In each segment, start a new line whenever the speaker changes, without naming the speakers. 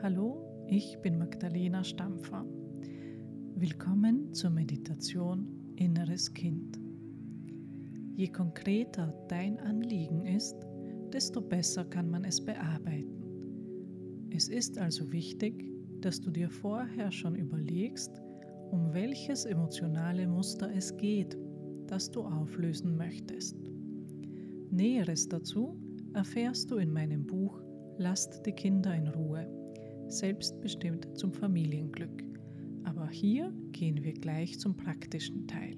Hallo, ich bin Magdalena Stampfer. Willkommen zur Meditation Inneres Kind. Je konkreter dein Anliegen ist, desto besser kann man es bearbeiten. Es ist also wichtig, dass du dir vorher schon überlegst, um welches emotionale Muster es geht, das du auflösen möchtest. Näheres dazu erfährst du in meinem Buch Lasst die Kinder in Ruhe selbstbestimmt zum Familienglück. Aber hier gehen wir gleich zum praktischen Teil.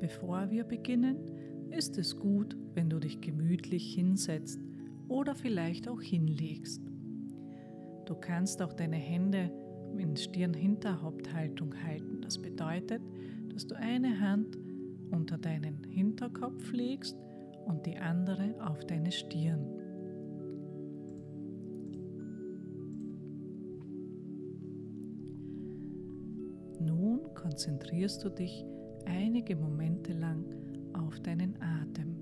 Bevor wir beginnen, ist es gut, wenn du dich gemütlich hinsetzt oder vielleicht auch hinlegst. Du kannst auch deine Hände in Stirn-Hinterhaupthaltung halten. Das bedeutet, dass du eine Hand unter deinen Hinterkopf legst und die andere auf deine Stirn. Konzentrierst du dich einige Momente lang auf deinen Atem.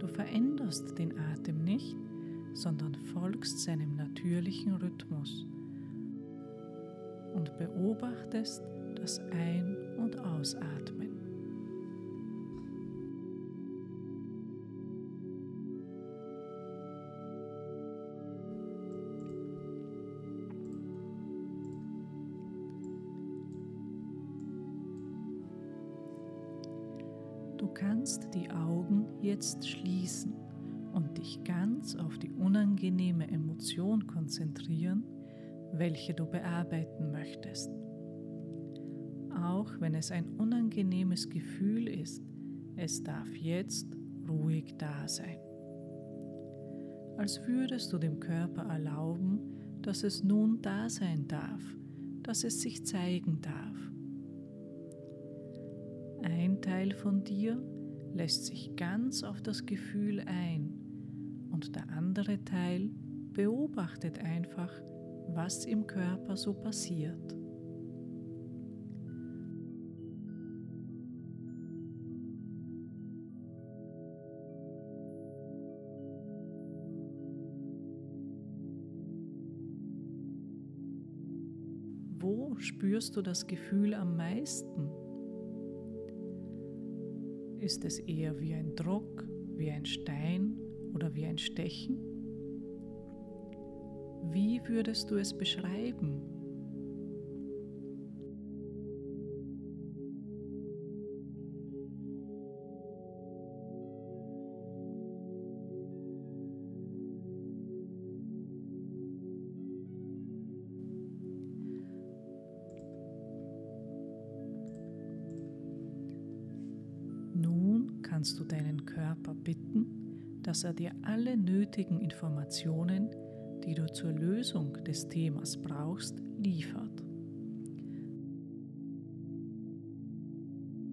Du veränderst den Atem nicht, sondern folgst seinem natürlichen Rhythmus und beobachtest das Ein- und Ausatmen. Kannst die Augen jetzt schließen und dich ganz auf die unangenehme Emotion konzentrieren, welche du bearbeiten möchtest. Auch wenn es ein unangenehmes Gefühl ist, es darf jetzt ruhig da sein. Als würdest du dem Körper erlauben, dass es nun da sein darf, dass es sich zeigen darf. Ein Teil von dir lässt sich ganz auf das Gefühl ein und der andere Teil beobachtet einfach, was im Körper so passiert. Wo spürst du das Gefühl am meisten? Ist es eher wie ein Druck, wie ein Stein oder wie ein Stechen? Wie würdest du es beschreiben? Kannst du deinen Körper bitten, dass er dir alle nötigen Informationen, die du zur Lösung des Themas brauchst, liefert.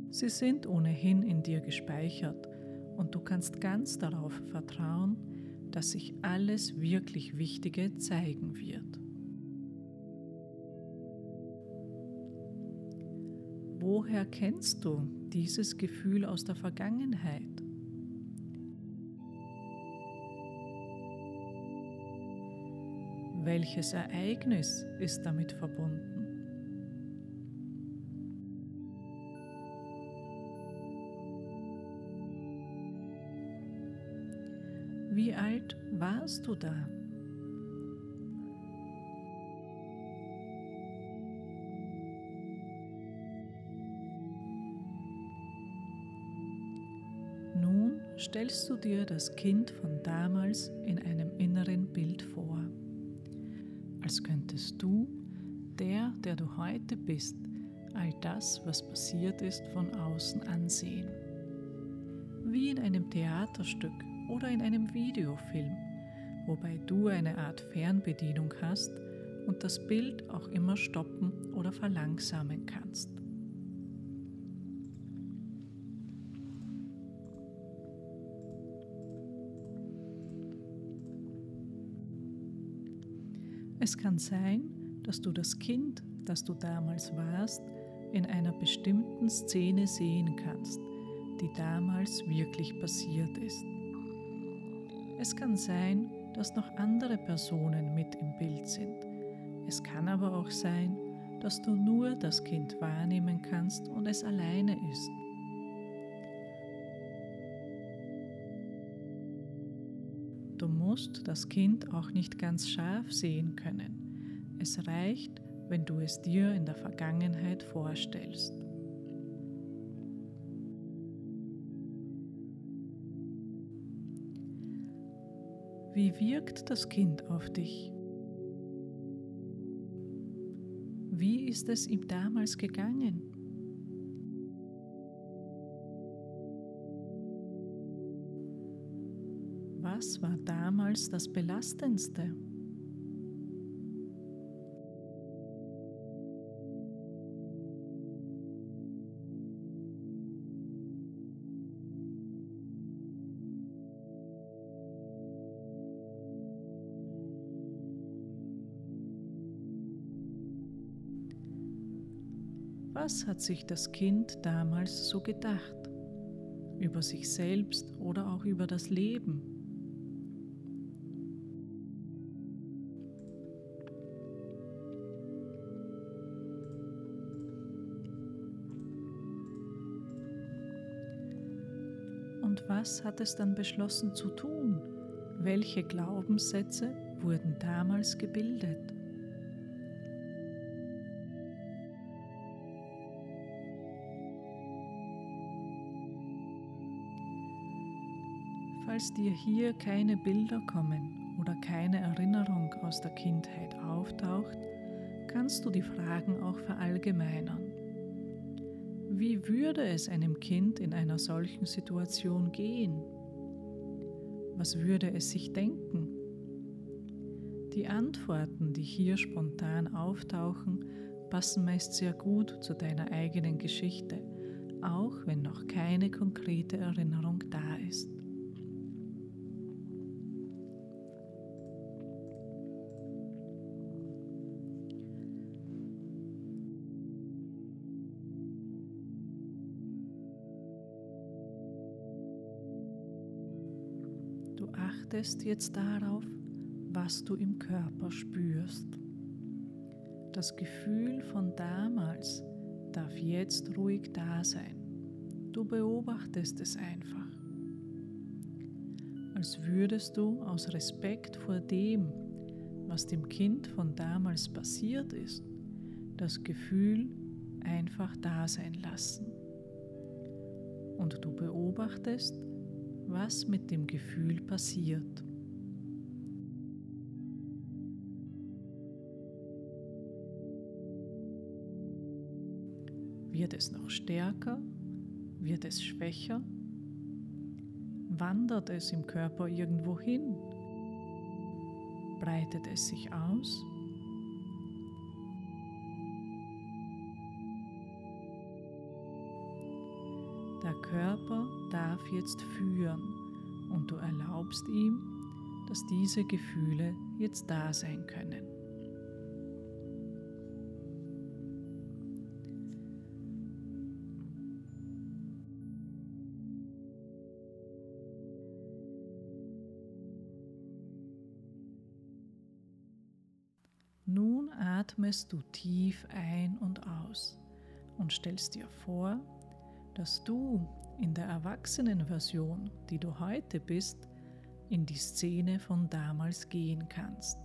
Sie sind ohnehin in dir gespeichert und du kannst ganz darauf vertrauen, dass sich alles wirklich Wichtige zeigen wird. Woher kennst du dieses Gefühl aus der Vergangenheit? Welches Ereignis ist damit verbunden? Wie alt warst du da? Stellst du dir das Kind von damals in einem inneren Bild vor, als könntest du, der, der du heute bist, all das, was passiert ist, von außen ansehen. Wie in einem Theaterstück oder in einem Videofilm, wobei du eine Art Fernbedienung hast und das Bild auch immer stoppen oder verlangsamen kannst. Es kann sein, dass du das Kind, das du damals warst, in einer bestimmten Szene sehen kannst, die damals wirklich passiert ist. Es kann sein, dass noch andere Personen mit im Bild sind. Es kann aber auch sein, dass du nur das Kind wahrnehmen kannst und es alleine ist. Du musst das Kind auch nicht ganz scharf sehen können. Es reicht, wenn du es dir in der Vergangenheit vorstellst. Wie wirkt das Kind auf dich? Wie ist es ihm damals gegangen? Was war damals das Belastendste? Was hat sich das Kind damals so gedacht? Über sich selbst oder auch über das Leben? Was hat es dann beschlossen zu tun? Welche Glaubenssätze wurden damals gebildet? Falls dir hier keine Bilder kommen oder keine Erinnerung aus der Kindheit auftaucht, kannst du die Fragen auch verallgemeinern. Wie würde es einem Kind in einer solchen Situation gehen? Was würde es sich denken? Die Antworten, die hier spontan auftauchen, passen meist sehr gut zu deiner eigenen Geschichte, auch wenn noch keine konkrete Erinnerung da ist. Achtest jetzt darauf, was du im Körper spürst. Das Gefühl von damals darf jetzt ruhig da sein. Du beobachtest es einfach. Als würdest du aus Respekt vor dem, was dem Kind von damals passiert ist, das Gefühl einfach da sein lassen. Und du beobachtest, was mit dem Gefühl passiert. Wird es noch stärker? Wird es schwächer? Wandert es im Körper irgendwo hin? Breitet es sich aus? Körper darf jetzt führen und du erlaubst ihm, dass diese Gefühle jetzt da sein können. Nun atmest du tief ein und aus und stellst dir vor, dass du in der Erwachsenenversion, die du heute bist, in die Szene von damals gehen kannst.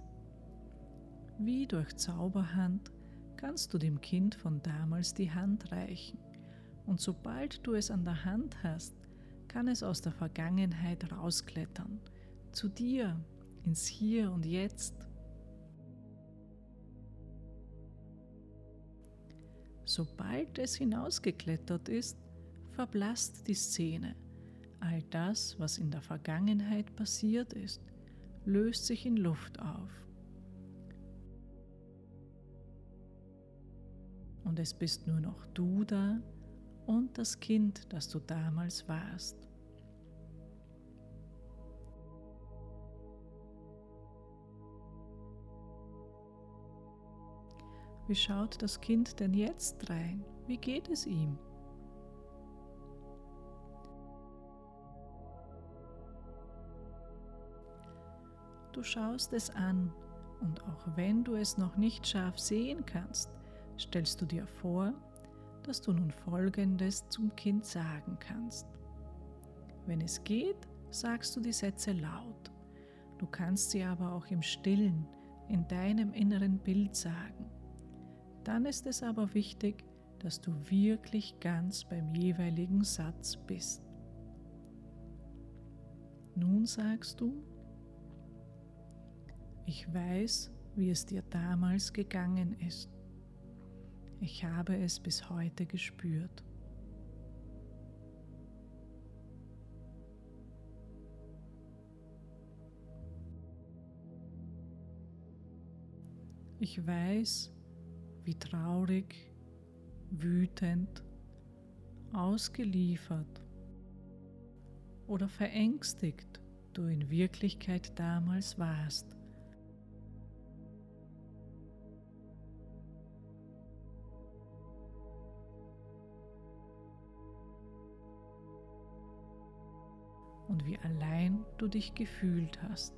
Wie durch Zauberhand kannst du dem Kind von damals die Hand reichen und sobald du es an der Hand hast, kann es aus der Vergangenheit rausklettern, zu dir, ins Hier und Jetzt. Sobald es hinausgeklettert ist, verblasst die Szene. All das, was in der Vergangenheit passiert ist, löst sich in Luft auf. Und es bist nur noch du da und das Kind, das du damals warst. Wie schaut das Kind denn jetzt rein? Wie geht es ihm? Du schaust es an und auch wenn du es noch nicht scharf sehen kannst, stellst du dir vor, dass du nun Folgendes zum Kind sagen kannst. Wenn es geht, sagst du die Sätze laut. Du kannst sie aber auch im stillen, in deinem inneren Bild sagen. Dann ist es aber wichtig, dass du wirklich ganz beim jeweiligen Satz bist. Nun sagst du, ich weiß, wie es dir damals gegangen ist. Ich habe es bis heute gespürt. Ich weiß, wie traurig, wütend, ausgeliefert oder verängstigt du in Wirklichkeit damals warst. Und wie allein du dich gefühlt hast.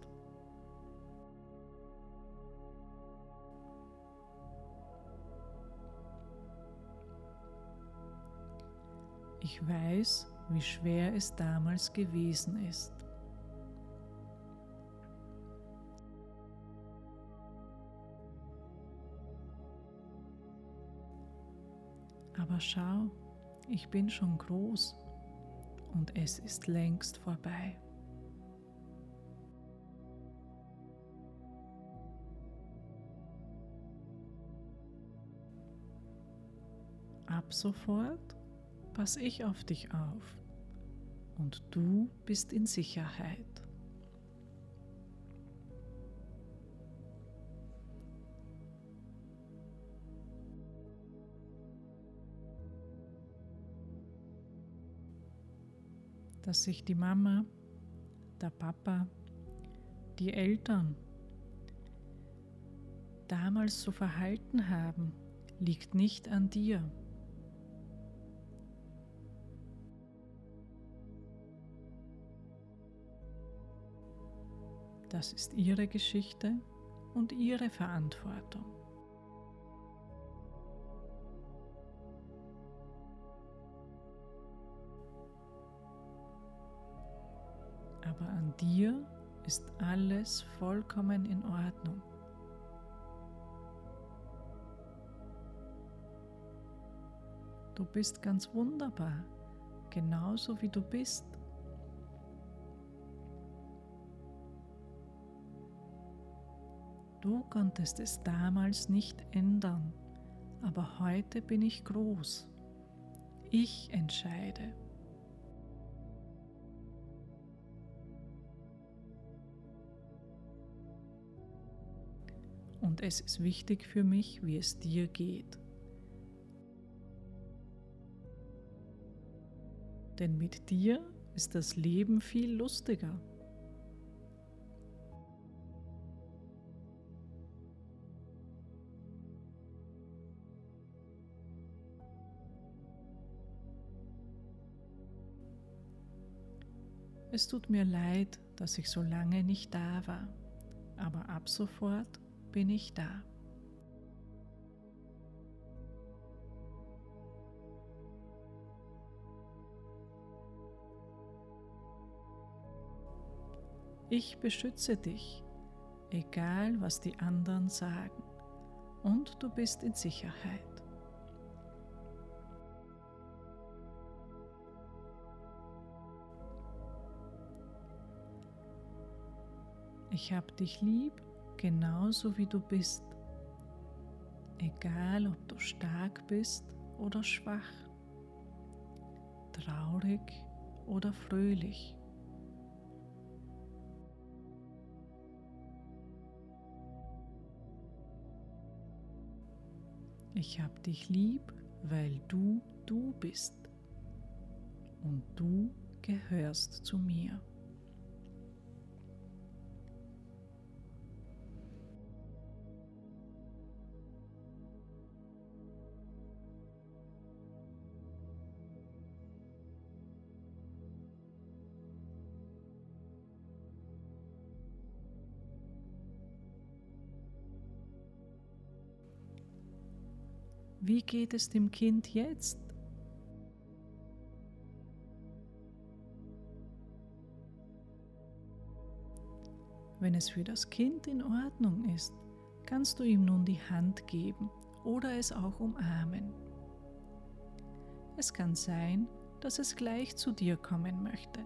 Ich weiß, wie schwer es damals gewesen ist. Aber schau, ich bin schon groß und es ist längst vorbei. Ab sofort passe ich auf dich auf und du bist in Sicherheit. Dass sich die Mama, der Papa, die Eltern damals so verhalten haben, liegt nicht an dir. Das ist ihre Geschichte und ihre Verantwortung. Aber an dir ist alles vollkommen in Ordnung. Du bist ganz wunderbar, genauso wie du bist. Du konntest es damals nicht ändern, aber heute bin ich groß. Ich entscheide. Und es ist wichtig für mich, wie es dir geht. Denn mit dir ist das Leben viel lustiger. Es tut mir leid, dass ich so lange nicht da war, aber ab sofort bin ich da. Ich beschütze dich, egal was die anderen sagen, und du bist in Sicherheit. Ich habe dich lieb genauso wie du bist, egal ob du stark bist oder schwach, traurig oder fröhlich. Ich hab dich lieb, weil du du bist und du gehörst zu mir. Wie geht es dem Kind jetzt? Wenn es für das Kind in Ordnung ist, kannst du ihm nun die Hand geben oder es auch umarmen. Es kann sein, dass es gleich zu dir kommen möchte.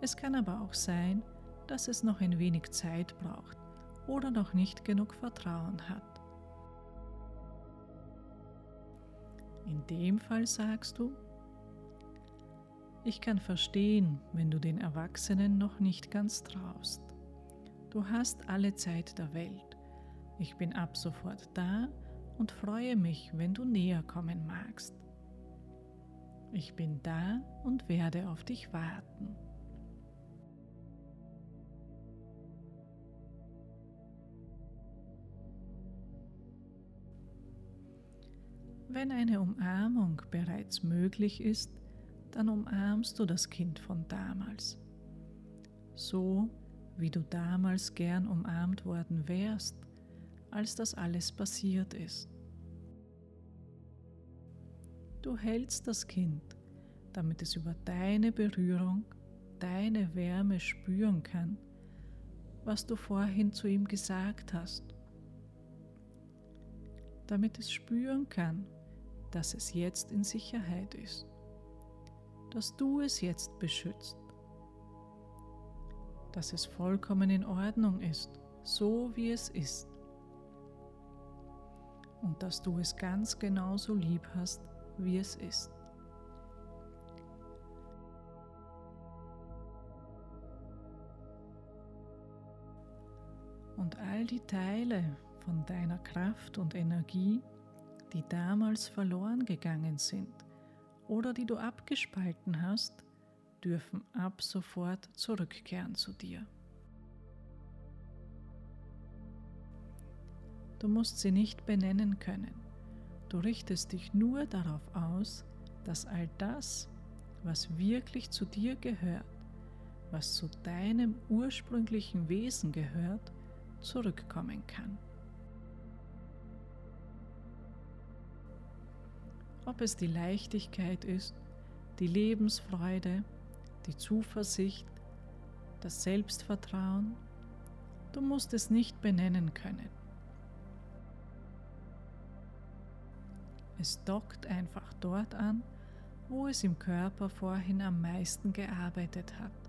Es kann aber auch sein, dass es noch ein wenig Zeit braucht oder noch nicht genug Vertrauen hat. In dem Fall sagst du, ich kann verstehen, wenn du den Erwachsenen noch nicht ganz traust. Du hast alle Zeit der Welt. Ich bin ab sofort da und freue mich, wenn du näher kommen magst. Ich bin da und werde auf dich warten. Wenn eine Umarmung bereits möglich ist, dann umarmst du das Kind von damals. So wie du damals gern umarmt worden wärst, als das alles passiert ist. Du hältst das Kind, damit es über deine Berührung, deine Wärme spüren kann, was du vorhin zu ihm gesagt hast, damit es spüren kann, dass es jetzt in Sicherheit ist, dass du es jetzt beschützt dass es vollkommen in Ordnung ist, so wie es ist. Und dass du es ganz genauso lieb hast, wie es ist. Und all die Teile von deiner Kraft und Energie, die damals verloren gegangen sind oder die du abgespalten hast, dürfen ab sofort zurückkehren zu dir. Du musst sie nicht benennen können. Du richtest dich nur darauf aus, dass all das, was wirklich zu dir gehört, was zu deinem ursprünglichen Wesen gehört, zurückkommen kann. Ob es die Leichtigkeit ist, die Lebensfreude, die Zuversicht, das Selbstvertrauen. Du musst es nicht benennen können. Es dockt einfach dort an, wo es im Körper vorhin am meisten gearbeitet hat.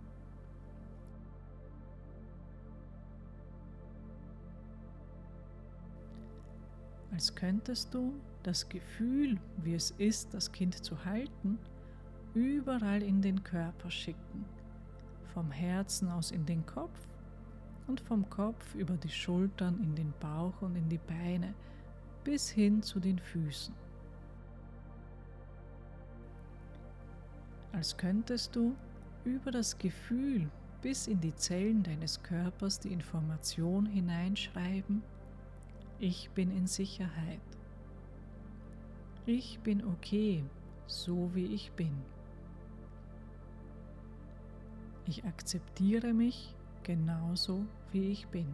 Als könntest du das Gefühl, wie es ist, das Kind zu halten, überall in den Körper schicken, vom Herzen aus in den Kopf und vom Kopf über die Schultern in den Bauch und in die Beine bis hin zu den Füßen. Als könntest du über das Gefühl bis in die Zellen deines Körpers die Information hineinschreiben, ich bin in Sicherheit. Ich bin okay, so wie ich bin. Ich akzeptiere mich genauso, wie ich bin.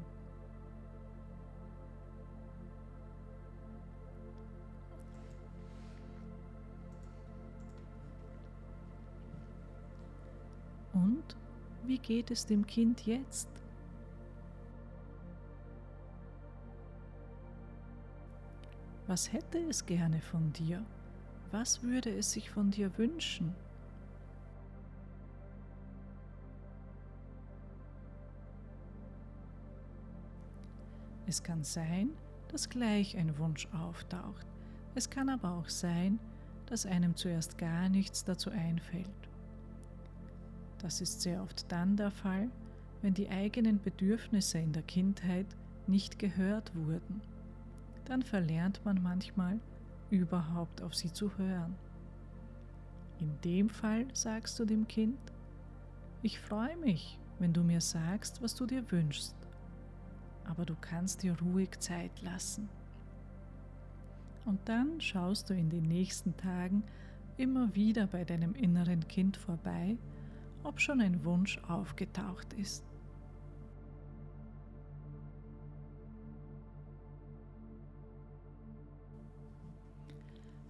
Und wie geht es dem Kind jetzt? Was hätte es gerne von dir? Was würde es sich von dir wünschen? Es kann sein, dass gleich ein Wunsch auftaucht. Es kann aber auch sein, dass einem zuerst gar nichts dazu einfällt. Das ist sehr oft dann der Fall, wenn die eigenen Bedürfnisse in der Kindheit nicht gehört wurden. Dann verlernt man manchmal überhaupt auf sie zu hören. In dem Fall sagst du dem Kind, ich freue mich, wenn du mir sagst, was du dir wünschst aber du kannst dir ruhig Zeit lassen. Und dann schaust du in den nächsten Tagen immer wieder bei deinem inneren Kind vorbei, ob schon ein Wunsch aufgetaucht ist.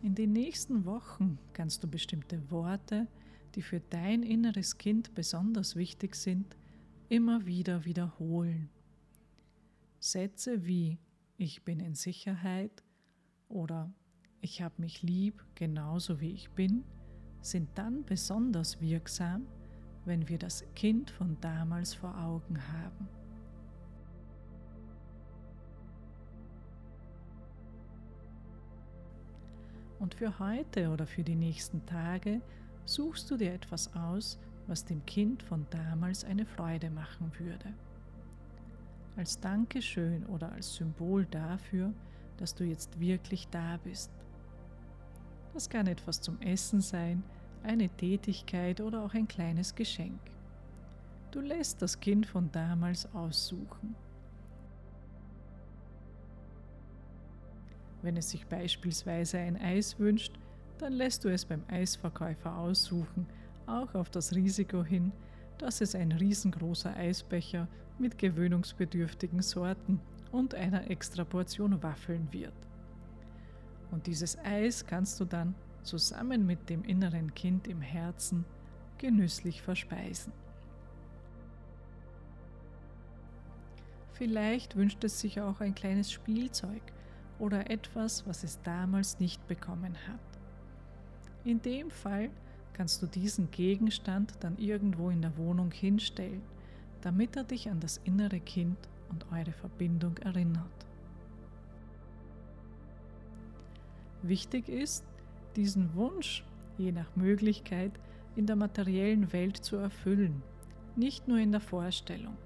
In den nächsten Wochen kannst du bestimmte Worte, die für dein inneres Kind besonders wichtig sind, immer wieder wiederholen. Sätze wie ich bin in Sicherheit oder ich habe mich lieb genauso wie ich bin sind dann besonders wirksam, wenn wir das Kind von damals vor Augen haben. Und für heute oder für die nächsten Tage suchst du dir etwas aus, was dem Kind von damals eine Freude machen würde. Als Dankeschön oder als Symbol dafür, dass du jetzt wirklich da bist. Das kann etwas zum Essen sein, eine Tätigkeit oder auch ein kleines Geschenk. Du lässt das Kind von damals aussuchen. Wenn es sich beispielsweise ein Eis wünscht, dann lässt du es beim Eisverkäufer aussuchen, auch auf das Risiko hin, dass es ein riesengroßer Eisbecher mit gewöhnungsbedürftigen Sorten und einer extra Portion Waffeln wird. Und dieses Eis kannst du dann zusammen mit dem inneren Kind im Herzen genüsslich verspeisen. Vielleicht wünscht es sich auch ein kleines Spielzeug oder etwas, was es damals nicht bekommen hat. In dem Fall kannst du diesen Gegenstand dann irgendwo in der Wohnung hinstellen, damit er dich an das innere Kind und eure Verbindung erinnert. Wichtig ist, diesen Wunsch, je nach Möglichkeit, in der materiellen Welt zu erfüllen, nicht nur in der Vorstellung.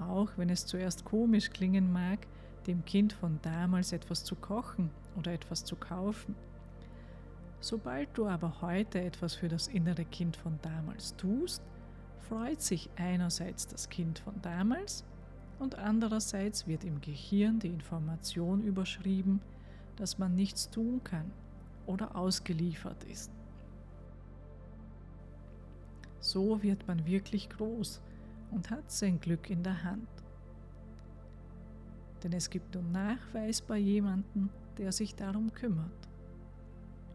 Auch wenn es zuerst komisch klingen mag, dem Kind von damals etwas zu kochen oder etwas zu kaufen. Sobald du aber heute etwas für das innere Kind von damals tust, freut sich einerseits das Kind von damals und andererseits wird im Gehirn die Information überschrieben, dass man nichts tun kann oder ausgeliefert ist. So wird man wirklich groß und hat sein Glück in der Hand. Denn es gibt nun nachweisbar jemanden, der sich darum kümmert.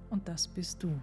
Und das bist du.